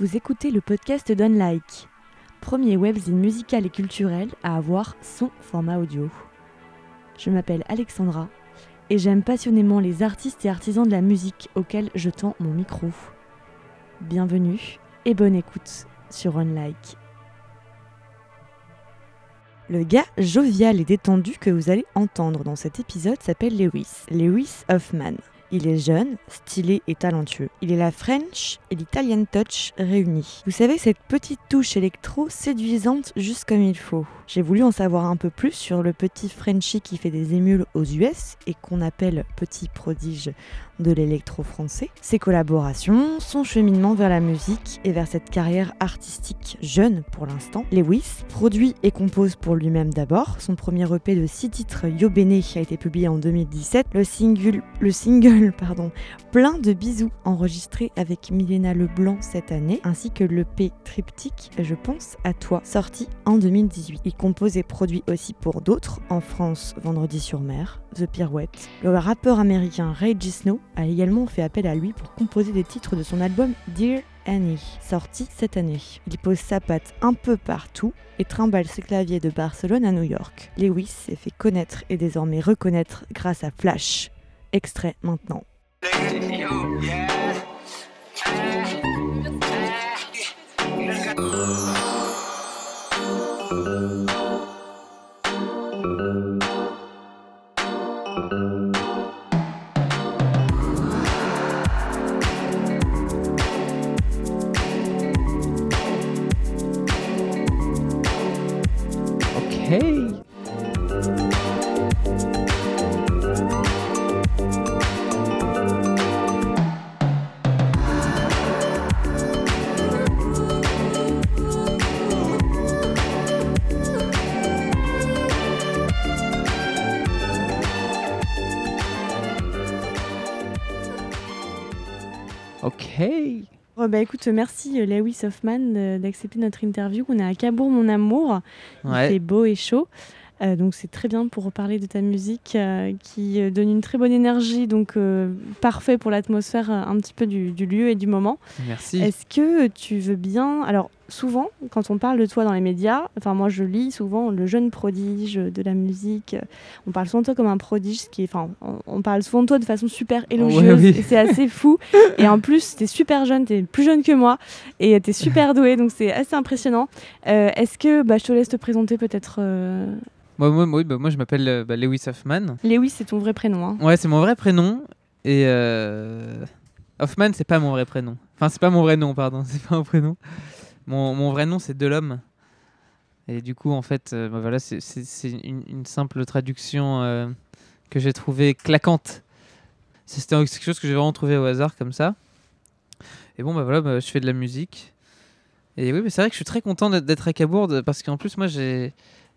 Vous écoutez le podcast d'Unlike, premier webzine musical et culturel à avoir son format audio. Je m'appelle Alexandra et j'aime passionnément les artistes et artisans de la musique auxquels je tends mon micro. Bienvenue et bonne écoute sur Unlike. Le gars jovial et détendu que vous allez entendre dans cet épisode s'appelle Lewis, Lewis Hoffman. Il est jeune, stylé et talentueux. Il est la French et l'Italian touch réunis. Vous savez, cette petite touche électro séduisante juste comme il faut. J'ai voulu en savoir un peu plus sur le petit Frenchie qui fait des émules aux US et qu'on appelle petit prodige de l'électro français, ses collaborations, son cheminement vers la musique et vers cette carrière artistique jeune pour l'instant. Lewis produit et compose pour lui-même d'abord. Son premier EP de 6 titres, Yo Bene, a été publié en 2017. Le single, le single pardon, Plein de bisous, enregistré avec Milena Leblanc cette année, ainsi que l'EP Triptyque Je pense à toi, sorti en 2018. Il compose et produit aussi pour d'autres, en France, Vendredi sur mer, The Pirouette. Le rappeur américain Ray G. Snow a également fait appel à lui pour composer des titres de son album Dear Annie, sorti cette année. Il pose sa patte un peu partout et trimballe ses claviers de Barcelone à New York. Lewis s'est fait connaître et désormais reconnaître grâce à Flash. Extrait maintenant. Ok. Oh, bah écoute, merci euh, Lewis Hoffman euh, d'accepter notre interview. On est à Cabourg, mon amour. Il Ouais. fait beau et chaud. Euh, donc c'est très bien pour reparler de ta musique euh, qui donne une très bonne énergie, donc euh, parfait pour l'atmosphère un petit peu du, du lieu et du moment. Merci. Est-ce que tu veux bien Alors souvent, quand on parle de toi dans les médias, enfin moi je lis souvent le jeune prodige de la musique. On parle souvent de toi comme un prodige, ce qui est, enfin on, on parle souvent de toi de façon super élogieuse. oui. c'est assez fou. et en plus, t'es super jeune, t'es plus jeune que moi et t'es super doué, donc c'est assez impressionnant. Euh, Est-ce que bah, je te laisse te présenter peut-être euh, Moi, moi, oui, bah, moi, je m'appelle euh, bah, Lewis Hoffman. Lewis, c'est ton vrai prénom. Hein. Ouais, c'est mon vrai prénom. Et euh... Hoffman, c'est pas mon vrai prénom. Enfin, c'est pas mon vrai nom, pardon. C'est pas mon prénom. Mon, vrai nom, c'est Delhomme. Et du coup, en fait, euh, bah, voilà, c'est- une, simple traduction euh, que j'ai trouvée claquante. C'était quelque chose que j'ai vraiment trouvé au hasard, comme ça. Et bon, bah voilà, bah, je fais de la musique. Et oui, mais c'est vrai que je suis très content d'être- à Cabourg parce qu'en plus, moi, j'ai.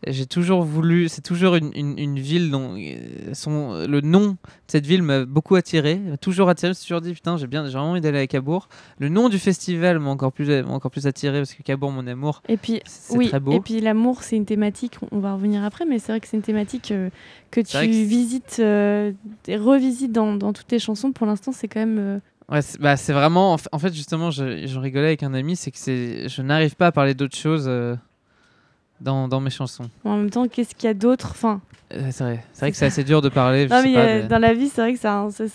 J'ai toujours voulu, c'est toujours une, une- une ville dont euh, son, le nom de cette ville m'a beaucoup attiré, m'a toujours attiré, je me suis toujours dit putain j'ai bien, j'ai vraiment envie d'aller à Cabourg. Le nom du festival m'a encore plus, m'a encore plus attiré parce que Cabourg mon amour, Et puis, c'est oui, très beau. et puis l'amour, c'est une thématique, on va revenir après, mais c'est vrai que c'est une thématique euh, que tu visites euh, et revisites dans, dans toutes tes chansons. Pour l'instant, c'est quand même. euh, Ouais, c'est, bah, c'est vraiment, en fa- en fait justement, je, j'en rigolais avec un ami, c'est que c'est, je n'arrive pas à parler d'autre chose dans, dans mes chansons. en même temps, qu'est-ce qu'il y a d'autre? Enfin, Euh, c'est vrai, c'est vrai que c'est assez dur de parler. je non, sais mais pas, euh, Dans la vie, c'est vrai que c'est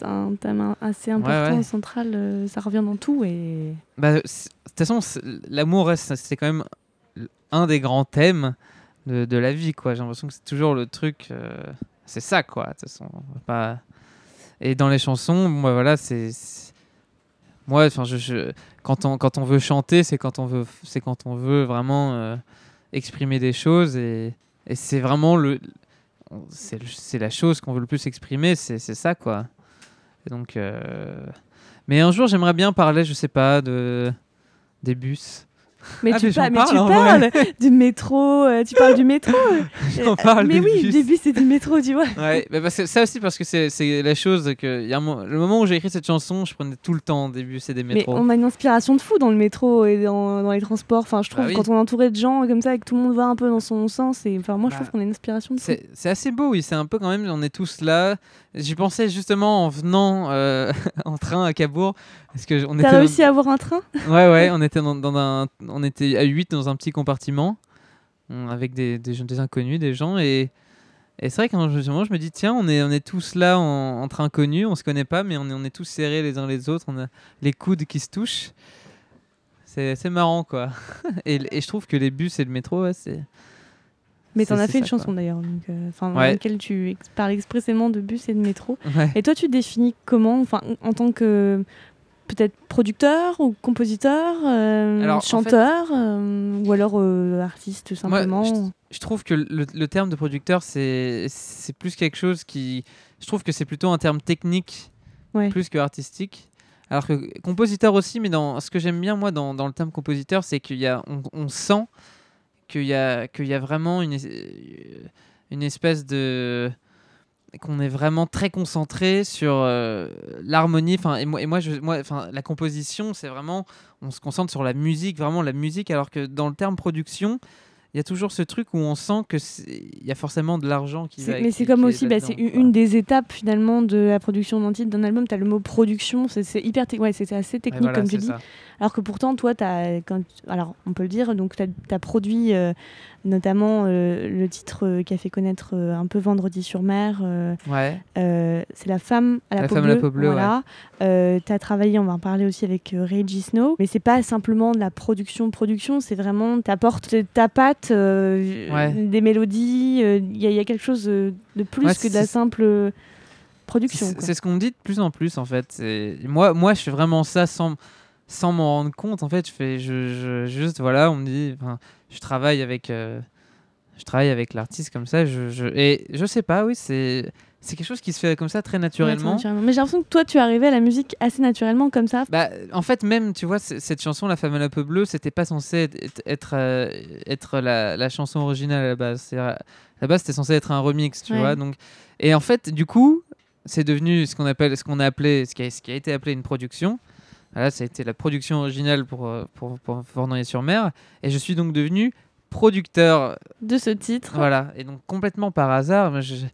un, thème assez important, ouais. central. euh, ça revient dans tout. Et... Bah, de toute façon, l'amour reste, c'est quand même un des grands thèmes de, de la vie, quoi. J'ai l'impression que c'est toujours le truc, c'est ça, quoi. De toute façon, pas. Et dans les chansons, bon, bah, voilà, c'est c'est- moi, enfin, je, je- quand on quand on veut chanter, c'est quand on veut, c'est quand on veut vraiment euh, exprimer des choses et, c'est vraiment le, c'est la chose qu'on veut le plus exprimer, c'est c'est ça, quoi. Et donc. euh, mais un jour, j'aimerais bien parler, je sais pas, de des bus. Mais Ah, tu, mais par- mais parle, tu parles du métro, euh, tu parles du métro. J'en Euh, parle Mais des oui, bus. le début c'est du métro, tu vois. Ouais, mais parce que ça aussi parce que c'est c'est la chose que il y a un mo- le moment où j'ai écrit cette chanson, je prenais tout le temps au début, c'est des Mais métros. on a une inspiration de fou dans le métro et dans, dans les transports. Enfin, je trouve Bah oui. quand on est entouré de gens comme ça et que tout le monde va un peu dans son sens. Et enfin, moi, je Bah, trouve qu'on a une inspiration de fou. C'est c'est assez beau, oui, c'est un peu quand même, on est tous là. J'y pensais justement en venant euh, en train à Cabourg. Parce que on T'as était réussi à avoir un train? Dans- Ouais, ouais, on était, dans, dans un... on était à 8 dans un petit compartiment on- avec des, des, inconnus, des gens. Et, et c'est vrai qu'un moment, je me dis, tiens, on est, on est tous là en, entre inconnus, on se connaît pas, mais on est, on est tous serrés les uns les autres, on a les coudes qui se touchent. C'est c'est marrant, quoi. et, et je trouve que les bus et le métro, ouais, c'est. Mais t'en as fait une chanson d'ailleurs, euh, enfin, dans Ouais. laquelle tu ex- parles expressément de bus et de métro. Ouais. Et toi, tu définis comment Enfin, en tant que peut-être producteur ou compositeur, euh, Alors, en chanteur, euh, ou alors euh, artiste Moi, simplement. je, je trouve que le, le terme de producteur, c'est plus quelque chose qui. Je trouve que c'est plutôt un terme technique Ouais. plus que artistique. Alors que compositeur aussi, mais dans ce que j'aime bien moi dans, dans le terme compositeur, c'est qu'il y a, on, on sent qu'il y a, qu'il y a vraiment une, une espèce de qu'on est vraiment très concentré sur euh, l'harmonie enfin et moi et moi je moi enfin la composition c'est vraiment on se concentre sur la musique vraiment la musique alors que dans le terme production il y a toujours ce truc où on sent que il y a forcément de l'argent qui va mais c'est comme aussi, bah, c'est une, des étapes finalement de la production d'un titre, d'un album. Tu as le mot production, c'est hyper, ouais, c'est assez technique voilà, comme tu dis. ça. Alors que pourtant, toi, as, quand, alors on peut le dire, donc tu as, produit euh, notamment euh, le titre euh, qui a fait connaître un peu Vendredi sur mer. ouais c'est La femme à la, La peau femme à bleue. la peau bleue, voilà. Euh, tu as travaillé, on va en parler aussi avec Reggie Snow, mais c'est pas simplement de la production, production, c'est vraiment, tu apportes ta patte, Ouais. des mélodies, il y, a- y a quelque chose de plus Ouais, que de la simple production. C'est ce qu'on me dit de plus en plus en fait. Moi, moi, je fais vraiment ça sans, sans m'en rendre compte. En fait, je fais je, je- juste voilà, on me dit, je travaille avec, euh, je travaille avec l'artiste comme ça. Je, je- et je sais pas, oui, c'est c'est quelque chose qui se fait comme ça très Ouais, naturellement. Mais j'ai l'impression que toi, tu es arrivé à la musique assez naturellement comme ça. Bah, en fait, même, tu vois, cette chanson, La femme à la peau bleue, c'était pas censé être, être, être, euh, être la, la chanson originale à la base. À la base, c'était censé être un remix, tu Ouais. vois. Donc, et en fait, du coup, c'est devenu ce qu'on appelle, ce qu'on a appelé, ce qui a, ce qui a été appelé une production. Voilà, ça a été la production originale pour, euh, pour, pour sur mer Et je suis donc devenu producteur De ce titre. voilà, et donc complètement par hasard. moi, je-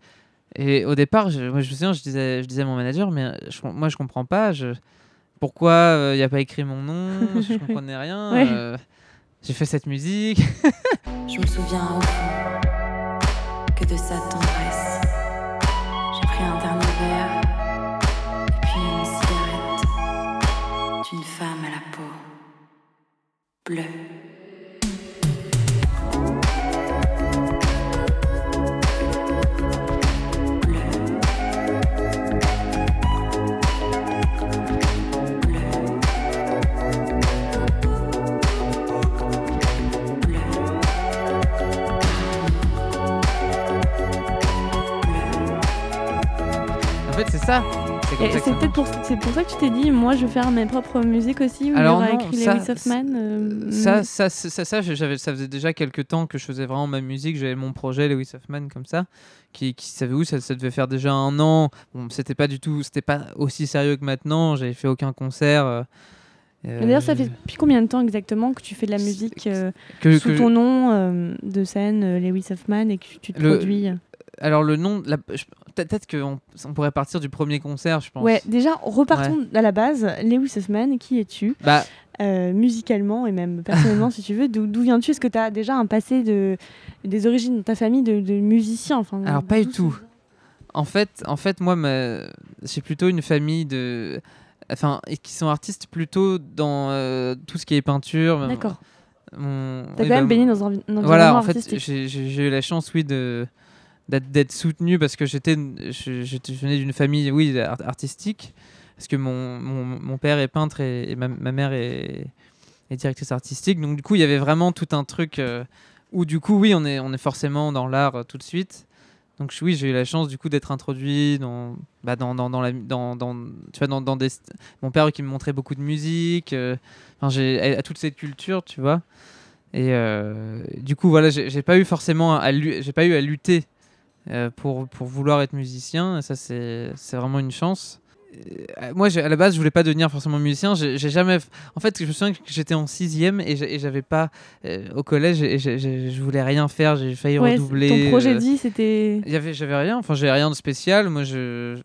et au départ, je, moi, je me souviens, je disais, je disais à mon manager, mais euh, je, moi je comprends pas, je, pourquoi il n'y a pas écrit mon nom, je comprenais rien. Ouais. euh, j'ai fait cette musique. Je me souviens au fond que de sa tendresse. Fait, c'est ça. C'est peut-être pour, ça que tu t'es dit, moi je vais faire mes propres musiques aussi, ou Alors non, écrit ça- Lewis Hoffman. euh, Ça, ça, ça, ça, ça, ça faisait déjà quelques temps que je faisais vraiment ma musique. J'avais mon projet Lewis Hoffman comme ça, qui, qui savait où ça, ça devait faire déjà un an. Bon, c'était pas du tout, c'était pas aussi sérieux que maintenant. J'avais fait aucun concert. euh, D'ailleurs, ça euh, fait depuis combien de temps exactement que tu fais de la musique euh, que, sous que- ton nom de scène, Lewis Hoffman, et que tu te Le- produis? Alors le nom, la- je- peut- peut-être qu'on on pourrait partir du premier concert, je pense. Ouais, déjà, repartons à la base. Lewis Hoffman, qui es-tu? Bah, Euh, musicalement et même personnellement si tu veux d'où viens-tu? Est-ce que tu as déjà un passé de des origines de ta famille de, de musicien enfin Alors, pas du tout. En fait, en fait, moi, ma- j'ai plutôt une famille de, enfin, qui sont artistes plutôt dans euh, tout ce qui est peinture. d'accord Mon- t'as oui, quand même bah, baigné dans un, environnement Voilà, en fait, j'ai eu la chance, oui, de d'être- soutenu parce que j'étais, je, je venais d'une famille, oui, art- artistique, parce que mon, mon, mon père est peintre et, ma, mère est, directrice artistique. Donc du coup, il y avait vraiment tout un truc euh, où du coup, oui, on est, on est forcément dans l'art euh, tout de suite. Donc oui, j'ai eu la chance du coup d'être introduit dans, bah, dans, dans, dans, la, dans, dans, tu vois, dans, dans des... Mon père qui me montrait beaucoup de musique, euh, enfin, j'ai à, à toute cette culture, tu vois. Et euh, du coup, voilà, j'ai pas eu forcément à lutter euh, pour, pour vouloir être musicien. Et ça, c'est vraiment une chance. Euh, moi, à la base, je voulais pas devenir forcément musicien. J'ai jamais. En fait, je me souviens que j'étais en sixième et j'avais pas euh, au collège et je voulais rien faire. J'ai failli Ouais, redoubler. ton projet vie, c'était. il y avait, j'avais rien, enfin j'ai rien de spécial. Moi je,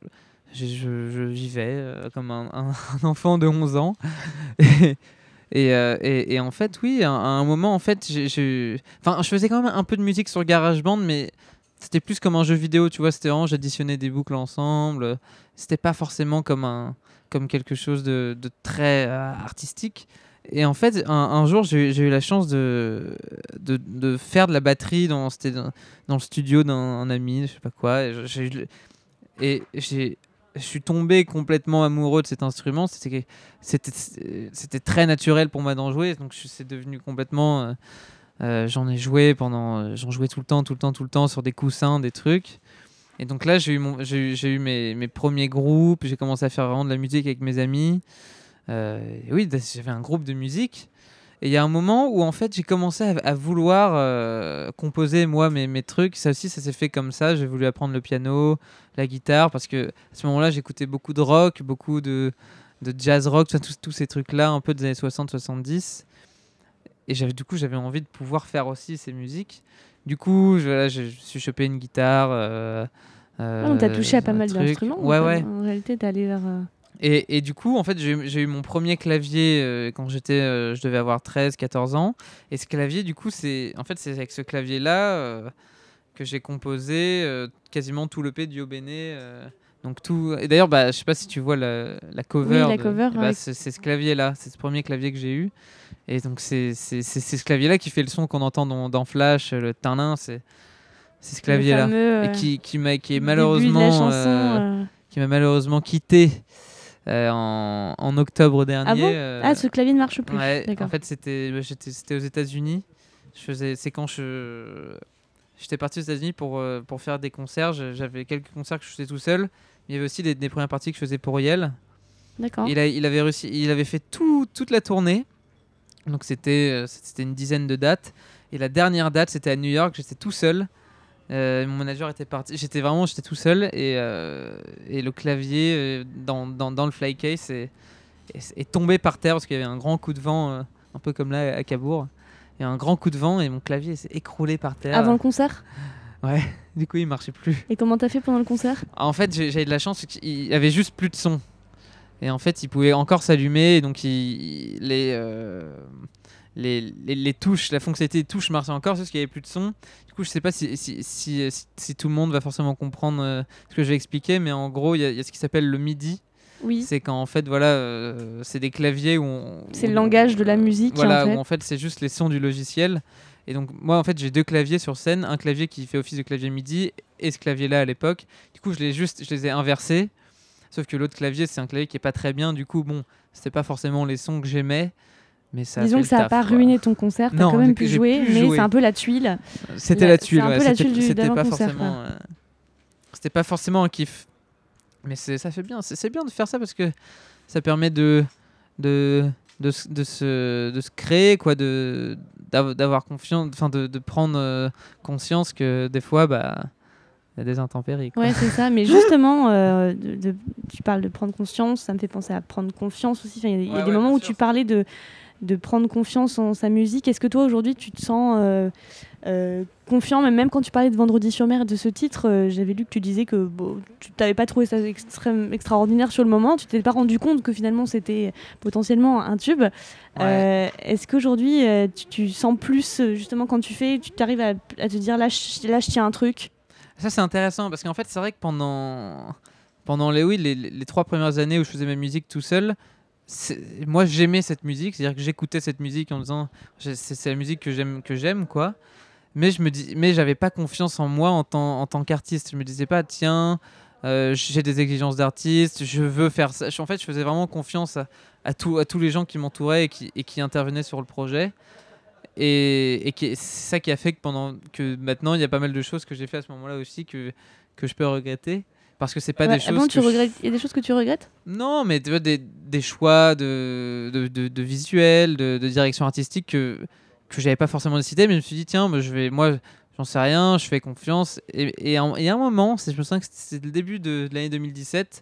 je, je, je vivais comme un, un- un enfant de 11 ans. Et, et, euh, et- et en fait, oui, à, un moment, en fait, j'ai- enfin, je faisais quand même un peu de musique sur GarageBand, mais c'était plus comme un jeu vidéo, tu vois. C'était vraiment, j'additionnais des boucles ensemble. C'était pas forcément comme, un, comme quelque chose de, très euh, artistique. Et en fait, un, jour, j'ai eu la chance de, de, faire de la batterie dans, dans, dans le studio d'un un ami, je sais pas quoi. Et je- suis tombé complètement amoureux de cet instrument. C'était très naturel pour moi d'en jouer, donc c'est devenu complètement. euh, euh, j'en ai joué pendant, euh, j'en jouais tout le temps, tout le temps, tout le temps sur des coussins, des trucs. Et donc là, j'ai eu, mon, j'ai eu, mes, mes premiers groupes. J'ai commencé à faire vraiment de la musique avec mes amis. Euh, oui, j'avais un groupe de musique. Et il y a un moment où en fait j'ai commencé à, vouloir composer moi mes, mes trucs. Ça aussi, ça s'est fait comme ça. J'ai voulu apprendre le piano, la guitare, parce que à ce moment-là, j'écoutais beaucoup de rock, beaucoup de, de jazz rock, tous, tous ces trucs-là, un peu des années 60-70. Et du coup, j'avais envie de pouvoir faire aussi ces musiques. Du coup, je, voilà, je, je suis chopé une guitare. Euh, Ah, on t'a touché à pas un mal d'instruments. Ouais, en fait. ouais. En réalité, t'es allé vers. euh, Et, et du coup, en fait, j'ai eu- mon premier clavier euh, quand j'étais, euh, je devais avoir 13, 14 ans. Et ce clavier, du coup, c'est en fait, c'est avec ce clavier-là euh, que j'ai composé euh, quasiment tout le P du Bene. Euh, donc tout. Et d'ailleurs, bah, je sais pas si tu vois la, la cover. Oui, la de- cover, eh bah, ouais. c'est ce clavier-là, c'est ce premier clavier que j'ai eu. Et donc c'est ce clavier-là qui fait le son qu'on entend dans, dans Flash, le tanin, c'est ce clavier-là. euh, Et qui, qui, m'a- qui est malheureusement. chanson. euh, euh, qui m'a malheureusement quitté euh, en, en octobre dernier. Ah bon? euh, Ah, ce clavier ne marche plus. ouais, en fait, c'était bah, c'était aux États-Unis. Je faisais, c'est quand je j'étais parti aux États-Unis pour euh, pour faire des concerts. J'avais quelques concerts que je faisais tout seul. mais Il y avait aussi des, des premières parties que je faisais pour Yale. D'accord. Il, a- il avait réussi, il avait fait tout, toute la tournée. Donc c'était euh, c'était une dizaine de dates. Et la dernière date, c'était à New York. J'étais tout seul. Euh, mon manager était parti. J'étais vraiment, j'étais tout seul. Et, euh, et le clavier dans, dans, dans le fly case est, est, est tombé par terre parce qu'il y avait un grand coup de vent, euh, un peu comme là à Cabourg. Il y a un grand coup de vent et mon clavier s'est écroulé par terre. Avant le concert? Ouais, du coup il marchait plus. Et comment t'as fait pendant le concert? En fait, eu de la chance, qu'il y avait juste plus de son. Et en fait, il pouvait encore s'allumer, donc il, il- les, euh, les, les, les touches, la fonctionnalité des touches marchait encore, juste qu'il n'y avait plus de son. Du coup, je sais pas si, si, si, si- tout le monde va forcément comprendre euh, ce que je vais expliquer, mais en gros, il y, il y a ce qui s'appelle le MIDI. Oui. C'est quand en fait, voilà, euh, c'est des claviers où on- C'est le langage de la musique, Voilà, en fait. où en fait, c'est juste les sons du logiciel. Et donc, moi, en fait, j'ai deux claviers sur scène. Un clavier qui fait office de clavier MIDI et ce clavier-là à l'époque. Du coup, je les, juste, je les ai inversés. Sauf que l'autre clavier, c'est un clavier qui est pas très bien. Du coup, bon, c'était pas forcément les sons que j'aimais. Mais ça Disons que ça n'a pas quoi. ruiné ton concert, t'as quand même pu jouer, mais c'est un peu la tuile. C'était La- la tuile, ouais. C'était- pas forcément. euh, C'était pas forcément un kiff. Mais c'est- ça fait bien. C'est c'est bien de faire ça parce que ça permet de de de, se- de se de se créer quoi, de d'av- d'avoir confiance, enfin de, de prendre euh, conscience que des fois bah il y a des intempéries. quoi. Ouais, c'est ça. Mais justement, euh, de- de- tu parles de prendre conscience, ça me fait penser à prendre confiance aussi. Enfin, Il y a, il y a Ouais, des ouais, moments où sûr. tu parlais de, de prendre confiance en sa musique. Est-ce que toi, aujourd'hui, tu te sens euh, euh, confiant? Même, même quand tu parlais de Vendredi sur mer de ce titre, euh, j'avais lu que tu disais que bon, tu t'avais pas trouvé ça extrême, extraordinaire sur le moment. Tu t'es pas rendu compte que finalement, c'était potentiellement un tube. Est-ce qu'aujourd'hui, tu, tu sens plus, justement, quand tu fais, tu t'arrives à, à te dire là, je, là, je tiens un truc? Ça, c'est intéressant parce qu'en fait, c'est vrai que pendant, pendant les, oui, les, les trois premières années où je faisais ma musique tout seul, moi j'aimais cette musique, c'est-à-dire que j'écoutais cette musique en disant j'ai- c'est la musique que j'aime, que j'aime quoi. Mais je me dis, mais j'avais pas confiance en moi en tant, en tant qu'artiste. Je me disais pas, tiens, euh, j'ai des exigences d'artiste, je veux faire ça. En fait, je faisais vraiment confiance à, à, tout- à tous les gens qui m'entouraient et qui, et qui intervenaient sur le projet. et, et c'est ça qui a fait que pendant que maintenant il y a pas mal de choses que j'ai fait à ce moment-là aussi que que je peux regretter parce que c'est pas Ouais, des ah choses bon, que tu je- regrettes Il y a des choses que tu regrettes? Non mais tu vois des, des choix de de, de, de visuel de, de direction artistique que que j'avais pas forcément décidé mais je me suis dit tiens bah, je vais moi j'en sais rien je fais confiance et et, en- et à un moment c'est je me souviens que c'était le début de, l'année 2017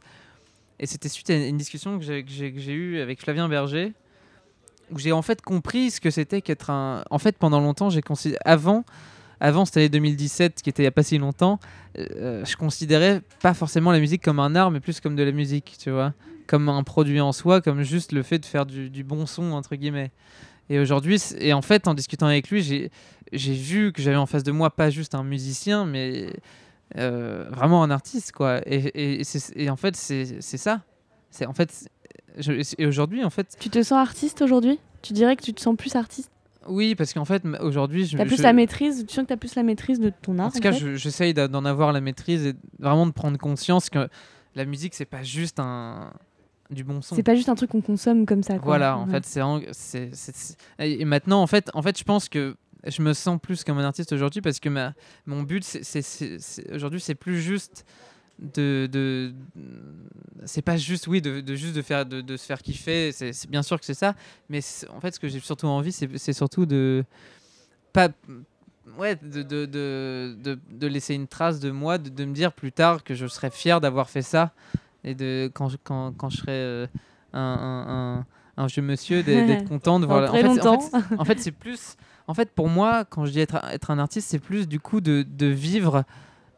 et c'était suite à une discussion que j'ai que j'ai- que j'ai eue avec Flavien Berger où j'ai en fait compris ce que c'était qu'être un. En fait, pendant longtemps, j'ai considéré. Avant, avant cette année 2017, qui était il n'y a pas si longtemps, euh, je considérais pas forcément la musique comme un art, mais plus comme de la musique, tu vois. Comme un produit en soi, comme juste le fait de faire du, bon son, entre guillemets. Et aujourd'hui, et en fait, en discutant avec lui, j'ai vu que j'avais en face de moi pas juste un musicien, mais euh, vraiment un artiste, quoi. Et, en fait, c'est ça. En fait. et aujourd'hui, en fait, Tu te sens artiste aujourd'hui? Tu dirais que tu te sens plus artiste? Oui, parce qu'en fait, aujourd'hui, je. T'as plus je- la maîtrise Tu sens que t'as plus la maîtrise de ton art En tout cas, fait j'essaye d'en avoir la maîtrise et vraiment de prendre conscience que la musique, c'est pas juste un du bon son. C'est pas juste un truc qu'on consomme comme ça. Quoi. Voilà, en Ouais. fait, c'est et maintenant, en fait, en fait, je pense que je me sens plus comme un artiste aujourd'hui parce que ma mon but, c'est- aujourd'hui, c'est plus juste de, de c'est pas juste oui de, de juste de faire de, de se faire kiffer c'est bien sûr que c'est ça mais en fait ce que j'ai surtout envie c'est surtout de pas ouais de, de, de, de, de laisser une trace de moi de, me dire plus tard que je serais fier d'avoir fait ça et de quand je, quand, quand je serai euh, un, un, un, un vieux monsieur d'être content de voir en fait, en fait, en fait c'est plus en fait pour moi quand je dis être, être un artiste c'est plus du coup de, de vivre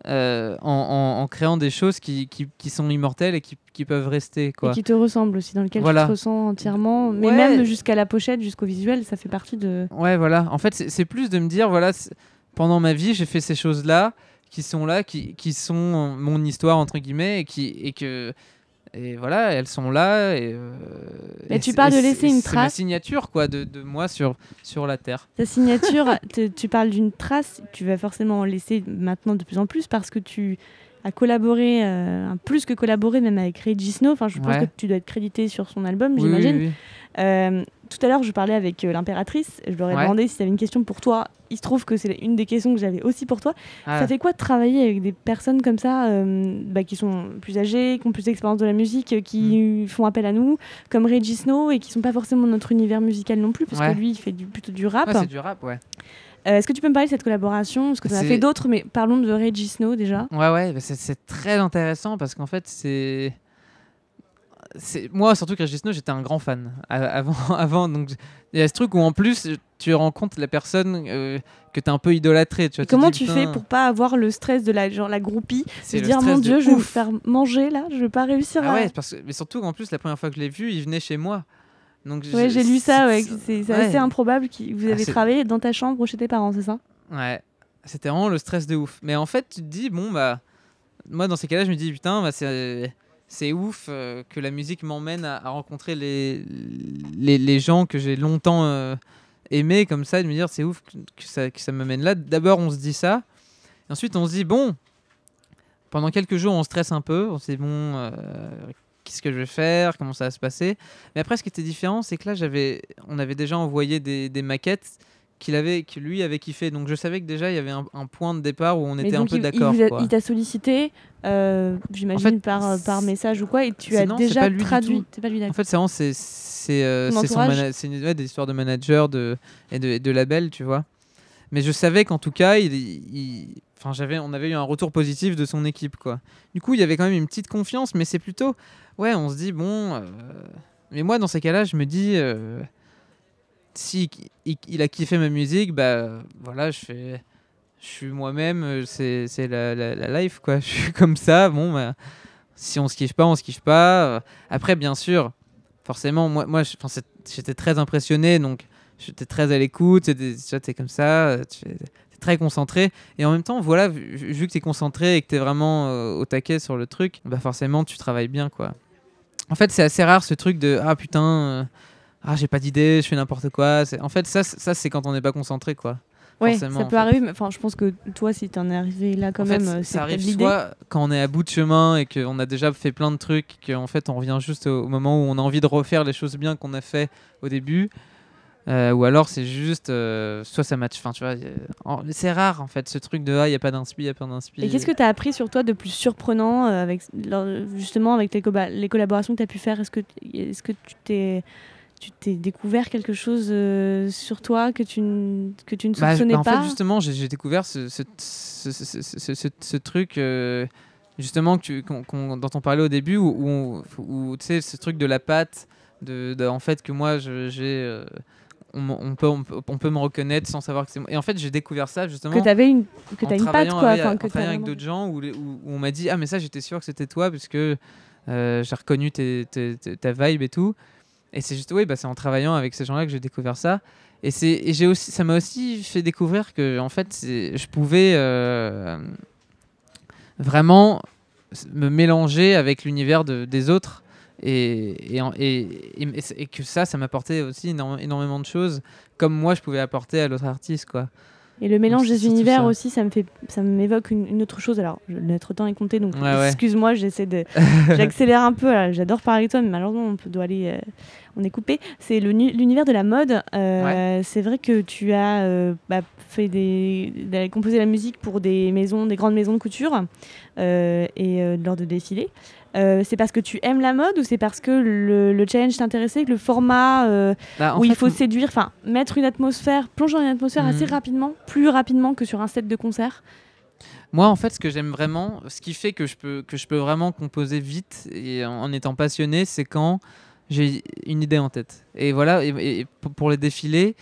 euh, en, en, en créant des choses qui, qui, qui sont immortelles et qui, qui peuvent rester quoi Et qui te ressemble aussi, dans lequel Voilà. tu te ressens entièrement. Mais Ouais. même jusqu'à la pochette, jusqu'au visuel, ça fait partie de. Ouais, voilà. En fait, c'est plus de me dire, voilà, pendant ma vie, j'ai fait ces choses-là, qui sont là, qui, qui sont mon histoire, entre guillemets, et, qui, et que. Et voilà, elles sont là. Et, euh, Mais et tu parles de laisser une C'est ma trace. signature, quoi, de, de moi sur, sur la Terre. Ta signature, te- tu parles d'une trace, tu vas forcément en laisser maintenant de plus en plus parce que tu as collaboré, euh, plus que collaboré même avec Reggie Snow. Enfin, je pense Ouais. que tu dois être crédité sur son album, Oui, j'imagine. oui, oui. Euh, tout à l'heure, je parlais avec euh, l'impératrice. Je leur ai Ouais. demandé si tu avais une question pour toi. Il se trouve que c'est une des questions que j'avais aussi pour toi. Ah, Ça fait quoi de travailler avec des personnes comme ça, euh, bah, qui sont plus âgées, qui ont plus d'expérience de la musique, euh, qui Mm. font appel à nous, comme Reggie Snow, et qui sont pas forcément de notre univers musical non plus, parce Ouais. que lui, il fait du, plutôt du rap. ouais, c'est du rap, ouais. Est-ce que tu peux me parler de cette collaboration? Parce que tu en as fait d'autres, mais parlons de Reggie Snow déjà. Ouais, ouais, bah c'est très intéressant parce qu'en fait, c'est. Moi, surtout Snow, j'étais un grand fan avant. avant donc, il y a ce truc où en plus, tu rencontres la personne euh, que tu as un peu idolâtrée. Tu, vois, comment tu fais pour pas avoir le stress de la, genre, la groupie c'est dire, mon Dieu, je vais me faire manger là, je vais pas réussir Ah à. ouais, parce que, mais surtout en plus, la première fois que je l'ai vu, il venait chez moi. Donc, Ouais, j'ai lu ça, ouais, c'est- ouais. assez improbable que vous Ah, avez travaillé dans ta chambre chez tes parents, c'est ça? Ouais, c'était vraiment le stress de ouf. Mais en fait, tu te dis, bon, bah, moi, dans ces cas-là, je me dis, putain, bah, c'est, c'est ouf euh, que la musique m'emmène à, rencontrer les, les, les gens que j'ai longtemps euh, aimés, comme ça, et de me dire, c'est ouf que, ça, que ça me mène là. D'abord, on se dit ça. Ensuite, on se dit, bon, pendant quelques jours, on stresse un peu. On se dit, bon, euh, qu'est-ce que je vais faire? Comment ça va se passer? Mais après, ce qui était différent, c'est que là, j'avais, on avait déjà envoyé des, des maquettes qu'il avait, que lui avait kiffé. Donc je savais que déjà il y avait un, un point de départ où on Mais était un peu d'accord. Il t'a sollicité, euh, j'imagine, En fait, par, euh, par message ou quoi, et tu as non, déjà pas lui du traduit. pas lui, En fait, c'est vraiment c'est c'est euh, c'est une- ouais, des histoires de manager de et de, et de label, tu vois. Mais je savais qu'en tout cas, il, il- enfin j'avais on avait eu un retour positif de son équipe quoi. Du coup, il y avait quand même une petite confiance, mais c'est plutôt ouais, on se dit bon. euh, Mais moi, dans ces cas-là, je me dis si il, a kiffé ma musique, bah voilà, je fais je suis moi-même, c'est la, life quoi. Je suis comme ça, bon bah si on se kiffe pas, on se kiffe pas. Après, bien sûr, forcément, moi, moi j'étais très impressionné, donc j'étais très à l'écoute. t'es comme ça, très concentré. Et en même temps, voilà, vu, vu que t'es concentré et que t'es vraiment euh, au taquet sur le truc, bah forcément, tu travailles bien, quoi. En fait, c'est assez rare ce truc de ah putain, euh, ah j'ai pas d'idée, je fais n'importe quoi. En fait, ça, c'est- ça c'est quand on n'est pas concentré, quoi. Ouais, forcément, ça en peut fait. arriver, mais enfin, je pense que toi, si t'en es arrivé là quand en fait, même, c'est ça arrive soit quand on est à bout de chemin et qu'on a déjà fait plein de trucs, qu'en fait on revient juste au, moment où on a envie de refaire les choses bien qu'on a fait au début. Euh, ou alors c'est juste euh, soit ça match. Enfin, tu vois, c'est rare en fait ce truc de ah, il y a pas d'inspi, il y a pas d'inspi. Et qu'est-ce que tu as appris sur toi de plus surprenant euh, avec justement avec les, collaborations que tu as pu faire? Est-ce que, est que tu t'es tu t'es découvert quelque chose euh, sur toi que tu, que tu ne Bah, soupçonnais bah, en pas fait, justement, j'ai découvert ce, ce, ce, truc, euh, justement, que tu- dont on parlait au début, où, où, tu sais, ce truc de la pâte, de, de- en fait, que moi, je- j'ai. euh, on, on peut, on, peut, on peut me reconnaître sans savoir que c'est moi. Et en fait, j'ai découvert ça justement. que tu avais une que en une patte quoi avec, enfin, en que t'as travaillant avec d'autres gens où, où- on m'a dit ah mais ça j'étais sûr que c'était toi parce que euh, j'ai reconnu tes- tes- tes- ta vibe et tout et c'est juste oui bah c'est en travaillant avec ces gens là que j'ai découvert ça. Et et j'ai aussi ça m'a aussi fait découvrir que en fait je pouvais euh, vraiment me mélanger avec l'univers de- des autres et, et, et, que ça ça m'apportait aussi énormément de choses comme moi je pouvais apporter à l'autre artiste quoi Et le mélange des univers ça. aussi, ça me fait, ça m'évoque une, une autre chose. Alors, je- notre temps est compté, donc Ouais, ouais. excuse-moi, j'essaie de, j'accélère un peu. J'adore parler avec toi, mais malheureusement, on peut, doit aller, euh, on est coupé. C'est l'univers de la mode. Euh, C'est vrai que tu as euh, bah, fait des, composé la musique pour des maisons, des grandes maisons de couture et lors de défilés. Euh, c'est parce que tu aimes la mode ou c'est parce que le, le challenge t'intéressait, que le format euh, Bah, où il faut séduire, enfin mettre une atmosphère, plonger dans une atmosphère Mhm. assez rapidement, plus rapidement que sur un set de concert? Moi, en fait, ce que j'aime vraiment, ce qui fait que je peux, que je peux vraiment composer vite et en, en étant passionné, c'est quand j'ai une idée en tête. Et voilà, et, pour les défilés,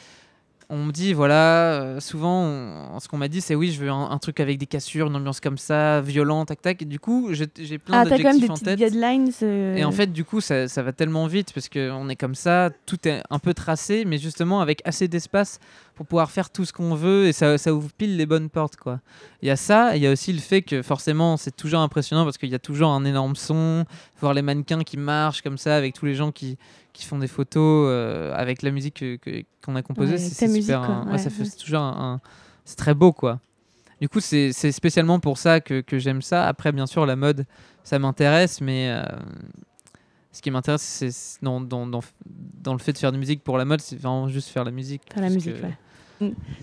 on me dit, voilà, euh, souvent, on- ce qu'on m'a dit, c'est oui, je veux un, un truc avec des cassures, une ambiance comme ça, violente, tac, tac. Et du coup, j'ai plein Ah, d'adjectifs en tête. guidelines. euh, Et en fait, du coup, ça, ça va tellement vite parce qu'on est comme ça, tout est un peu tracé, mais justement avec assez d'espace pour pouvoir faire tout ce qu'on veut et ça, ça ouvre pile les bonnes portes. quoi. Il y a ça, et il y a aussi le fait que forcément, c'est toujours impressionnant parce qu'il y a toujours un énorme son, voir les mannequins qui marchent comme ça avec tous les gens qui, qui font des photos euh, avec la musique que- que- qu'on a composée. Ouais, c'est super. un- ouais, Ouais, ça fait toujours un. un- c'est très beau, quoi. Du coup, c'est spécialement pour ça que, que j'aime ça. Après, bien sûr, la mode, ça m'intéresse, mais euh, ce qui m'intéresse, c'est dans, dans, dans, dans le fait de faire de musique pour la mode, c'est vraiment juste faire la musique. Faire la musique, que- ouais.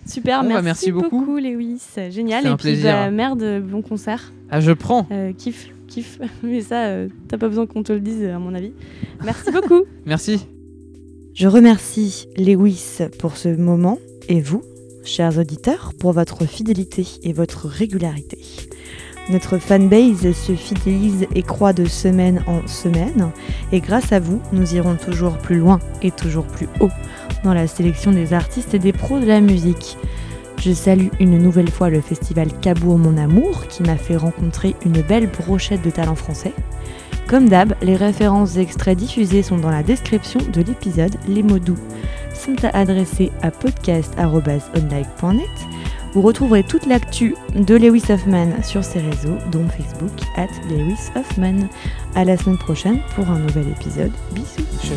Super, bah, merci, merci beaucoup. beaucoup, Lewis. Génial. C'était Et un puis, plaisir. bah, merde, bon concert. Ah, je prends. Euh, kiff, kiff. Mais ça, euh, t'as pas besoin qu'on te le dise, à mon avis. Merci beaucoup. Merci. Je remercie Lewis pour ce moment et vous, chers auditeurs, pour votre fidélité et votre régularité. Notre fanbase se fidélise et croît de semaine en semaine et grâce à vous, nous irons toujours plus loin et toujours plus haut dans la sélection des artistes et des pros de la musique. Je salue une nouvelle fois le festival Cabourg Mon Amour qui m'a fait rencontrer une belle brochette de talents français. Comme d'hab, les références extraits diffusés sont dans la description de l'épisode. Les mots doux sont à adresser à podcast.onlive.net. Vous retrouverez toute l'actu de Lewis Hoffman sur ses réseaux, dont Facebook, at Lewis Hoffman. À la semaine prochaine pour un nouvel épisode. Bisous Je